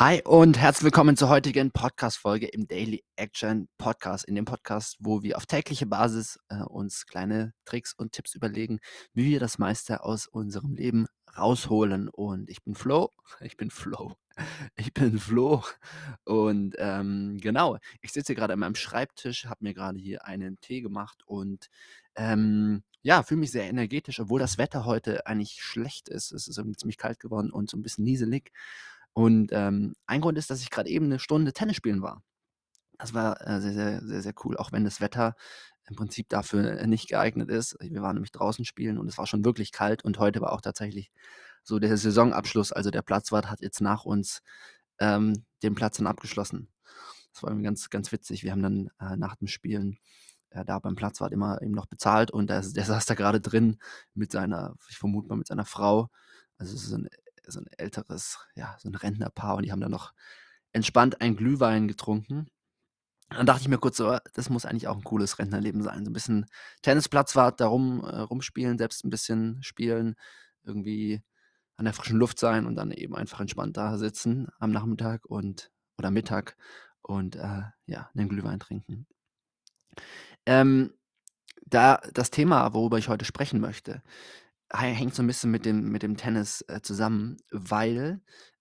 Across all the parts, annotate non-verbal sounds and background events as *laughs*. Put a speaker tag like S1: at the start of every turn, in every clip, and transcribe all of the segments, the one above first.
S1: Hi und herzlich willkommen zur heutigen Podcast-Folge im Daily Action Podcast. In dem Podcast, wo wir auf tägliche Basis äh, uns kleine Tricks und Tipps überlegen, wie wir das meiste aus unserem Leben rausholen. Und ich bin Flo, *laughs* ich bin Flo, ich bin Flo. Und ähm, genau, ich sitze gerade an meinem Schreibtisch, habe mir gerade hier einen Tee gemacht und ähm, ja, fühle mich sehr energetisch, obwohl das Wetter heute eigentlich schlecht ist. Es ist irgendwie ziemlich kalt geworden und so ein bisschen nieselig. Und, ähm, ein Grund ist, dass ich gerade eben eine Stunde Tennis spielen war. Das war, äh, sehr, sehr, sehr, sehr cool, auch wenn das Wetter im Prinzip dafür, nicht geeignet ist. Wir waren nämlich draußen spielen und es war schon wirklich kalt und heute war auch tatsächlich so der Saisonabschluss. Also, der Platzwart hat jetzt nach uns, ähm, den Platz dann abgeschlossen. Das war ganz ganz witzig. Wir haben dann, äh, nach dem Spielen, äh, da beim Platzwart immer eben noch bezahlt und der der saß da gerade drin mit seiner ich vermute mal mit seiner Frau. Also, es ist so 'n so 'n älteres, ja, so 'n Rentnerpaar und die haben dann noch entspannt einen Glühwein getrunken. Dann dachte ich mir kurz so: „Das muss eigentlich auch 'n cooles Rentnerleben sein.“ So 'n bisschen Tennisplatzwart, da rum äh, rumspielen, selbst 'n bisschen spielen, irgendwie an der frischen Luft sein und dann eben einfach entspannt da sitzen am Nachmittag und oder Mittag und, äh, ja, 'nen Glühwein trinken. Ähm, da das Thema, worüber ich heute sprechen möchte, hängt so 'n bisschen mit dem mit dem Tennis, äh, zusammen, weil,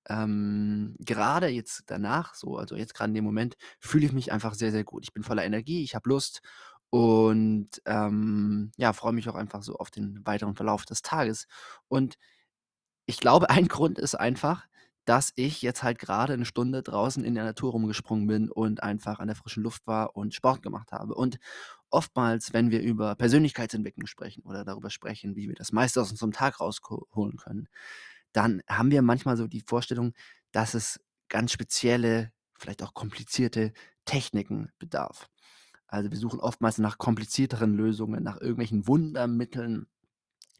S1: ähm, gerade jetzt danach so also, jetzt grad in dem Moment fühle ich mich einfach sehr, sehr gut. Ich bin voller Energie, ich habe Lust und, ähm, ja, freue mich auch einfach so auf den weiteren Verlauf des Tages. Und ich glaube, ein Grund ist einfach, dass ich jetzt halt grade 'ne Stunde draußen in der Natur rumgesprungen bin und einfach an der frischen Luft war und Sport gemacht habe. Und oftmals, wenn wir über Persönlichkeitsentwicklung sprechen oder darüber sprechen, wie wir das meiste aus unserem Tag rausho holen können, dann haben wir manchmal so die Vorstellung, dass es ganz spezielle, vielleicht auch komplizierte Techniken bedarf. Also, wir suchen oftmals nach komplizierteren Lösungen, nach irgendwelchen Wundermitteln,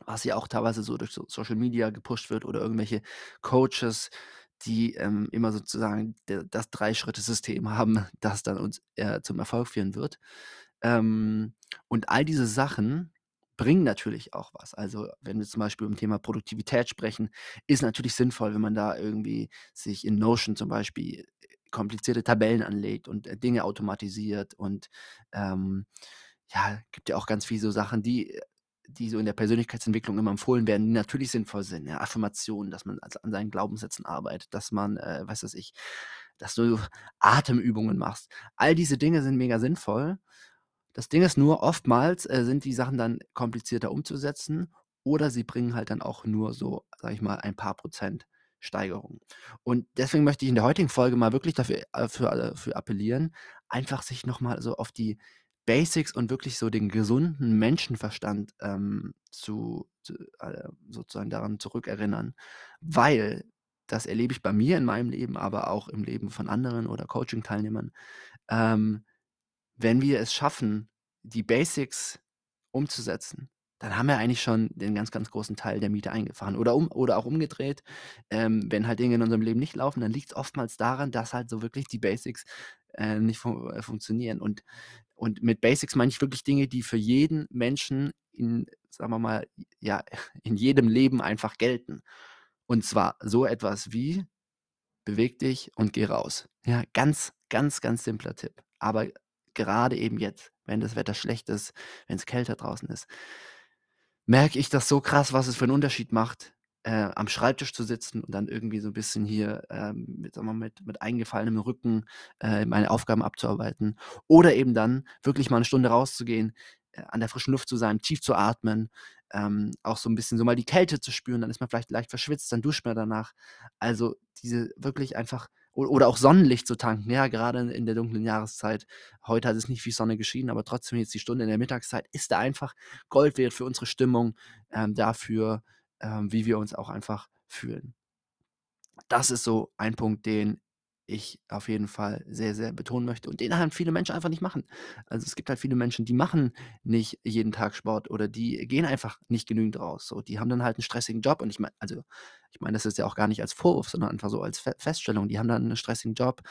S1: was ja auch teilweise so durch so Social Media gepusht wird oder irgendwelche Coaches, die, ähm, immer sozusagen das Drei-Schritte-System haben, *laughs* das dann uns, äh, zum Erfolg führen wird. Ähm, und all diese Sachen bringen natürlich auch was. Also, wenn wir zum Beispiel um Thema Produktivität sprechen, ist natürlich sinnvoll, wenn man da irgendwie sich in Notion zum Beispiel komplizierte Tabellen anlegt und, äh, Dinge automatisiert und, ähm, ja, gibt ja auch ganz viel so Sachen, die äh, die so in der Persönlichkeitsentwicklung immer empfohlen werden, die natürlich sinnvoll sind, ja, Affirmationen, dass man also an seinen Glaubenssätzen arbeitet, dass man, äh, weiß was ich dass du Atemübungen machst. All diese Dinge sind mega sinnvoll. Das Ding ist nur, oftmals, äh, sind die Sachen dann komplizierter umzusetzen oder sie bringen halt dann auch nur so, sage ich mal, ein paar Prozent Steigerung. Und deswegen möchte ich in der heutigen Folge mal wirklich dafür äh, für äh, für appellieren, einfach sich noch mal so auf die Basics und wirklich so den gesunden Menschenverstand, ähm, zu zu äh, sozusagen daran zurückerinnern, weil das erlebe ich bei mir in meinem Leben, aber auch im Leben von anderen oder Coaching-Teilnehmern. Ähm, wenn wir es schaffen, die Basics umzusetzen, dann haben wir eigentlich schon den ganz, ganz großen Teil der Miete eingefahren. Oder um oder auch umgedreht, ähm, wenn halt Dinge in unserem Leben nicht laufen, dann liegt's oftmals daran, dass halt so wirklich die Basics, äh, nicht fu äh, funktionieren. Und und mit Basics meine ich wirklich Dinge, die für jeden Menschen in, sagen wir mal, ja, *laughs* in jedem Leben einfach gelten. Und zwar so etwas wie: Beweg dich und geh raus. Ja, ganz, ganz, ganz simpler Tipp. Aber gerade eben jetzt, wenn das Wetter schlecht ist, wenn's kälter draußen ist, merke ich das so krass, was es für 'n Unterschied macht, äh, am Schreibtisch zu sitzen und dann irgendwie so 'n bisschen hier, ähm, mit sagen wir mal, mit mit eingefallenem Rücken, äh, meine Aufgaben abzuarbeiten oder eben dann wirklich mal 'ne Stunde rauszugehen, äh, an der frischen Luft zu sein, tief zu atmen, ähm, auch so 'n bisschen so mal die Kälte zu spüren, dann ist man vielleicht leicht verschwitzt, dann duscht man danach. Also, diese wirklich einfach oder auch Sonnenlicht zu tanken, ja, gerade in der dunklen Jahreszeit. Heute hat es nicht viel Sonne geschienen, aber trotzdem jetzt die Stunde in der Mittagszeit ist da einfach Gold wert für unsere Stimmung, ähm, dafür, ähm, wie wir uns auch einfach fühlen. Das ist so ein Punkt, den ich auf jeden Fall sehr, sehr betonen möchte und den halt viele Menschen einfach nicht machen. Also, es gibt halt viele Menschen, die machen nicht jeden Tag Sport oder die gehen einfach nicht genügend raus, so. Die haben dann halt 'n stressigen Job und ich meine also, ich meine das jetzt ja auch gar nicht als Vorwurf, sondern einfach so als Fe Feststellung. Die haben dann 'nen stressigen Job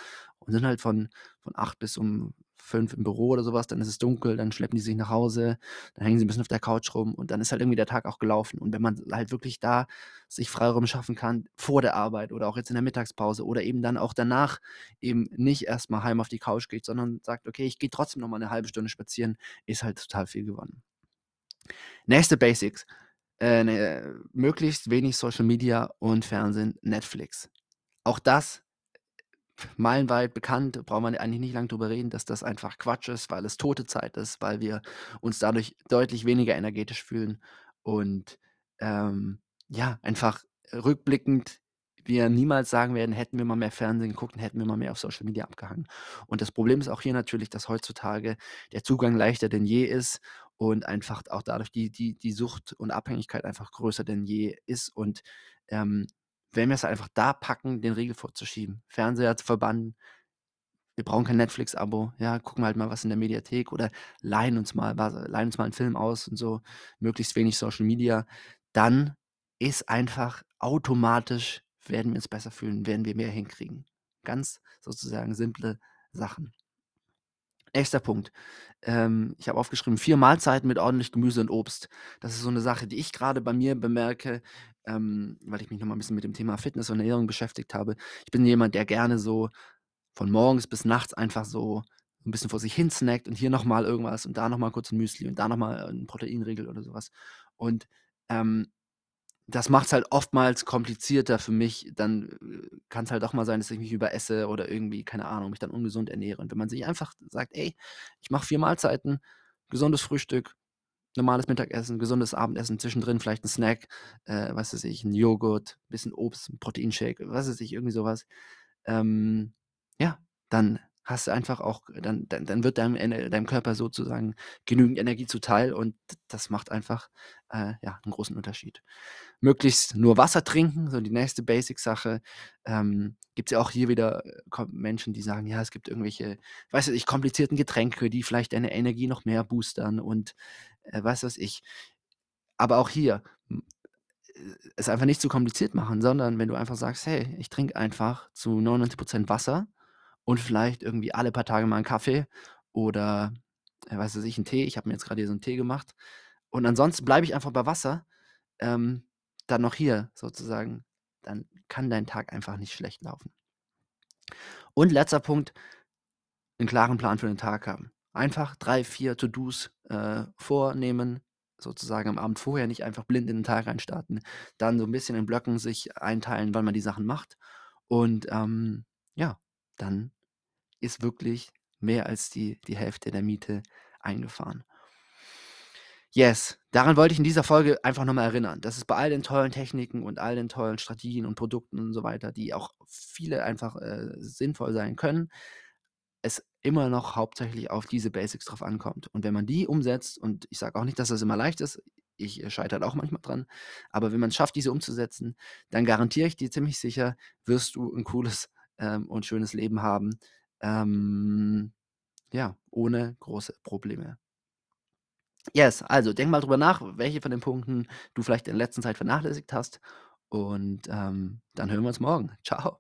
S1: und sind halt von von 8 bis um fünf im Büro oder sowas, dann ist es dunkel, dann schleppen die sich nach Hause, dann hängen sie ein bisschen auf der Couch rum und dann ist halt irgendwie der Tag auch gelaufen. Und wenn man halt wirklich da sich Freiraum schaffen kann, vor der Arbeit oder auch jetzt in der Mittagspause oder eben dann auch danach eben nicht erstmal heim auf die Couch geht, sondern sagt: „Okay, ich gehe trotzdem noch mal 'ne 1 Stunde spazieren“, ist halt total viel gewonnen. Nächste Basics, äh, ne, möglichst wenig Social Media und Fernsehen, Netflix. Auch das meilenweit bekannt, braucht man eigentlich nicht lang drüber reden, dass das einfach Quatsch ist, weil es tote Zeit ist, weil wir uns dadurch deutlich weniger energetisch fühlen und, ähm, ja, einfach rückblickend wir niemals sagen werden: „Hätten wir mal mehr Fernsehen geguckt und hätten wir mal mehr auf Social Media abgehangen.“ Und das Problem ist auch hier natürlich, dass heutzutage der Zugang leichter denn je ist und einfach auch dadurch die die die Sucht und Abhängigkeit einfach größer denn je ist und, ähm, wenn wir's einfach da packen, den Riegel vorzuschieben, Fernseher zu verbannen. Wir brauchen kein Netflix-Abo, ja, gucken halt mal was in der Mediathek oder leihen uns mal leihen uns mal 'n Film aus und so, möglichst wenig Social Media. Dann ist einfach automatisch werden wir uns besser fühlen, werden wir mehr hinkriegen. Ganz sozusagen simple Sachen. Nächster Punkt. Ähm, ich habe aufgeschrieben, 4 Mahlzeiten mit ordentlich Gemüse und Obst. Das ist so 'ne Sache, die ich grade bei mir bemerke, ähm, weil ich mich noch mal 'n bisschen mit dem Thema Fitness und Ernährung beschäftigt habe. Ich bin jemand, der gerne so von morgens bis nachts einfach so 'n bisschen vor sich hin snackt und hier noch mal irgendwas und da noch mal kurz 'n Müsli und da noch mal 'n Proteinriegel oder so was. Und, ähm, das macht's halt oftmals komplizierter für mich. Dann, äh, kann's halt auch mal sein, dass ich mich überesse oder irgendwie, keine Ahnung, mich dann ungesund ernähre. Und wenn man sich einfach sagt: „Ey, ich mache 4 Mahlzeiten, gesundes Frühstück, normales Mittagessen, gesundes Abendessen, zwischendrin vielleicht 'n Snack, äh, was weiß ich, 'n Joghurt, bisschen Obst, 'n Proteinshake“, was weiß ich, irgendwie so was. Ähm, ja, dann hast du einfach auch dann dann dann wird deinem deinem Körper sozusagen genügend Energie zuteil und das macht einfach, äh, ja, 'n großen Unterschied. Möglichst nur Wasser trinken, so die nächste Basic-Sache. Ähm, gibt's ja auch hier wieder, äh, Menschen, die sagen: „Ja, es gibt irgendwelche, weiß ich, komplizierten Getränke, die vielleicht deine Energie noch mehr boostern“ und, äh, weiß was ich. Aber auch hier, es einfach nicht zu kompliziert machen, sondern wenn du einfach sagst: „Hey, ich trinke einfach zu 99 % Wasser und vielleicht irgendwie alle paar Tage mal 'n Kaffee oder, äh, was weiß ich, 'n Tee.“ Ich habe mir jetzt grad hier so 'n Tee gemacht. Und ansonsten bleibe ich einfach bei Wasser, ähm, dann noch hier sozusagen, dann kann dein Tag einfach nicht schlecht laufen. Und letzter Punkt 'n klaren Plan für den Tag haben. Einfach 3, 4 To-dos, äh, vornehmen, sozusagen am Abend vorher, nicht einfach blind in den Tag reinstarten. Dann so 'n bisschen in Blöcken sich einteilen, wann man die Sachen macht. Und, ähm, ja, dann ist wirklich mehr als die die Hälfte der Miete eingefahren. Yes, daran wollte ich in dieser Folge einfach noch mal erinnern, dass es bei all den tollen Techniken und all den tollen Strategien und Produkten und so weiter, die auch viele einfach, äh, sinnvoll sein können, es immer noch hauptsächlich auf diese Basics drauf ankommt. Und wenn man die umsetzt und ich sage auch nicht, dass das immer leicht ist, ich, äh, scheitere auch manchmal dran, aber wenn man's schafft, diese umzusetzen, dann garantiere ich dir ziemlich sicher, wirst du 'n cooles, ähm, und schönes Leben haben, ähm, ja, ohne große Probleme. Yes, also denk mal drüber nach, welche von den Punkten du vielleicht in der letzten Zeit vernachlässigt hast und, ähm, dann hören wir uns morgen. Tschau.